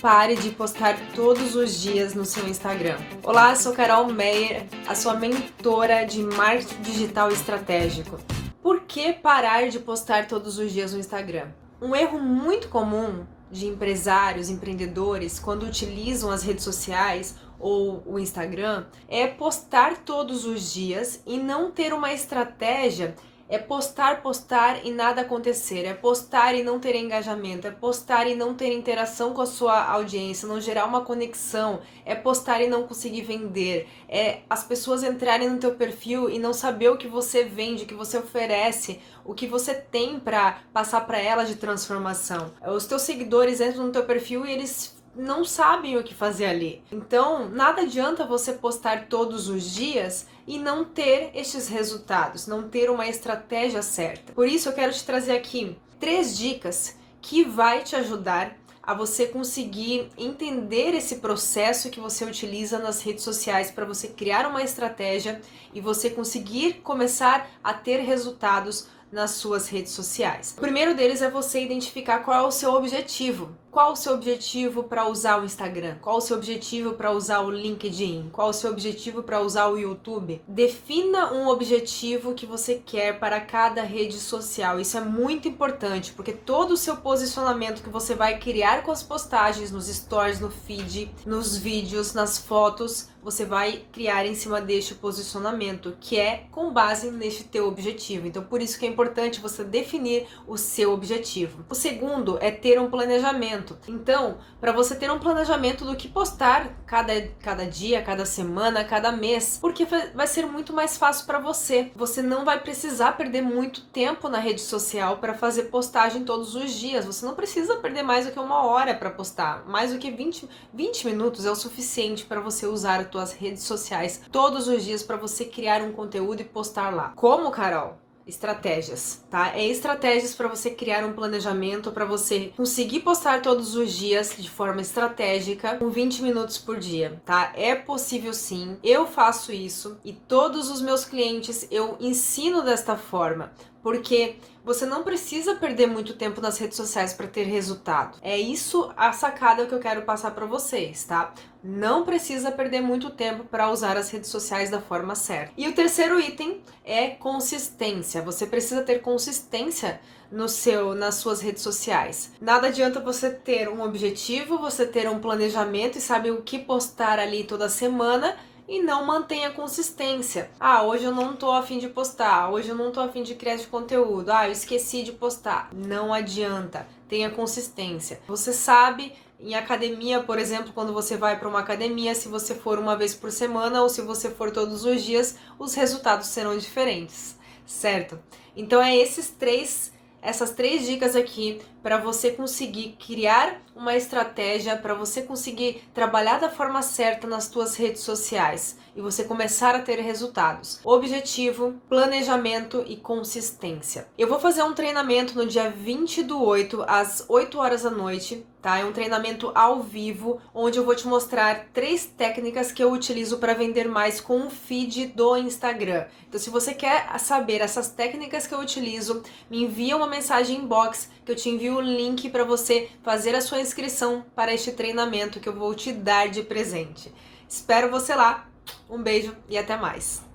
Pare de postar todos os dias no seu Instagram. Olá, sou Carol Meyer, a sua mentora de marketing digital estratégico. Por que parar de postar todos os dias no Instagram? Um erro muito comum de empresários, empreendedores, quando utilizam as redes sociais ou o Instagram, é postar todos os dias e não ter uma estratégia é postar, postar e nada acontecer. É postar e não ter engajamento. É postar e não ter interação com a sua audiência, não gerar uma conexão. É postar e não conseguir vender. É as pessoas entrarem no teu perfil e não saber o que você vende, o que você oferece, o que você tem para passar para elas de transformação. Os teus seguidores entram no teu perfil e eles não sabem o que fazer ali. Então, nada adianta você postar todos os dias e não ter estes resultados, não ter uma estratégia certa. Por isso eu quero te trazer aqui três dicas que vai te ajudar a você conseguir entender esse processo que você utiliza nas redes sociais para você criar uma estratégia e você conseguir começar a ter resultados nas suas redes sociais. O primeiro deles é você identificar qual é o seu objetivo. Qual o seu objetivo para usar o Instagram? Qual o seu objetivo para usar o LinkedIn? Qual o seu objetivo para usar o YouTube? Defina um objetivo que você quer para cada rede social. Isso é muito importante, porque todo o seu posicionamento que você vai criar com as postagens, nos stories, no feed, nos vídeos, nas fotos, você vai criar em cima deste posicionamento, que é com base neste teu objetivo. Então, por isso que é importante você definir o seu objetivo. O segundo é ter um planejamento planejamento. Então, para você ter um planejamento do que postar cada, cada dia, cada semana, cada mês, porque vai ser muito mais fácil para você. Você não vai precisar perder muito tempo na rede social para fazer postagem todos os dias. Você não precisa perder mais do que uma hora para postar. Mais do que 20, 20 minutos é o suficiente para você usar as suas redes sociais todos os dias para você criar um conteúdo e postar lá. Como, Carol? Estratégias, tá? É estratégias para você criar um planejamento, para você conseguir postar todos os dias de forma estratégica, com 20 minutos por dia, tá? É possível sim. Eu faço isso e todos os meus clientes eu ensino desta forma, porque você não precisa perder muito tempo nas redes sociais para ter resultado. É isso a sacada que eu quero passar para vocês, tá? Não precisa perder muito tempo para usar as redes sociais da forma certa. E o terceiro item é consistência. Você precisa ter consistência no seu nas suas redes sociais. Nada adianta você ter um objetivo, você ter um planejamento e saber o que postar ali toda semana e não mantém a consistência. Ah, hoje eu não tô afim de postar, hoje eu não tô afim de criar de conteúdo, ah, eu esqueci de postar. Não adianta, tenha consistência. Você sabe em academia, por exemplo, quando você vai para uma academia, se você for uma vez por semana ou se você for todos os dias, os resultados serão diferentes, certo? Então é esses três essas três dicas aqui para você conseguir criar uma estratégia, para você conseguir trabalhar da forma certa nas suas redes sociais e você começar a ter resultados. Objetivo, planejamento e consistência. Eu vou fazer um treinamento no dia 20 do 8 às 8 horas da noite tá? É um treinamento ao vivo onde eu vou te mostrar três técnicas que eu utilizo para vender mais com o feed do Instagram. Então, se você quer saber essas técnicas que eu utilizo, me envia uma mensagem inbox que eu te envio o link para você fazer a sua inscrição para este treinamento que eu vou te dar de presente. Espero você lá. Um beijo e até mais.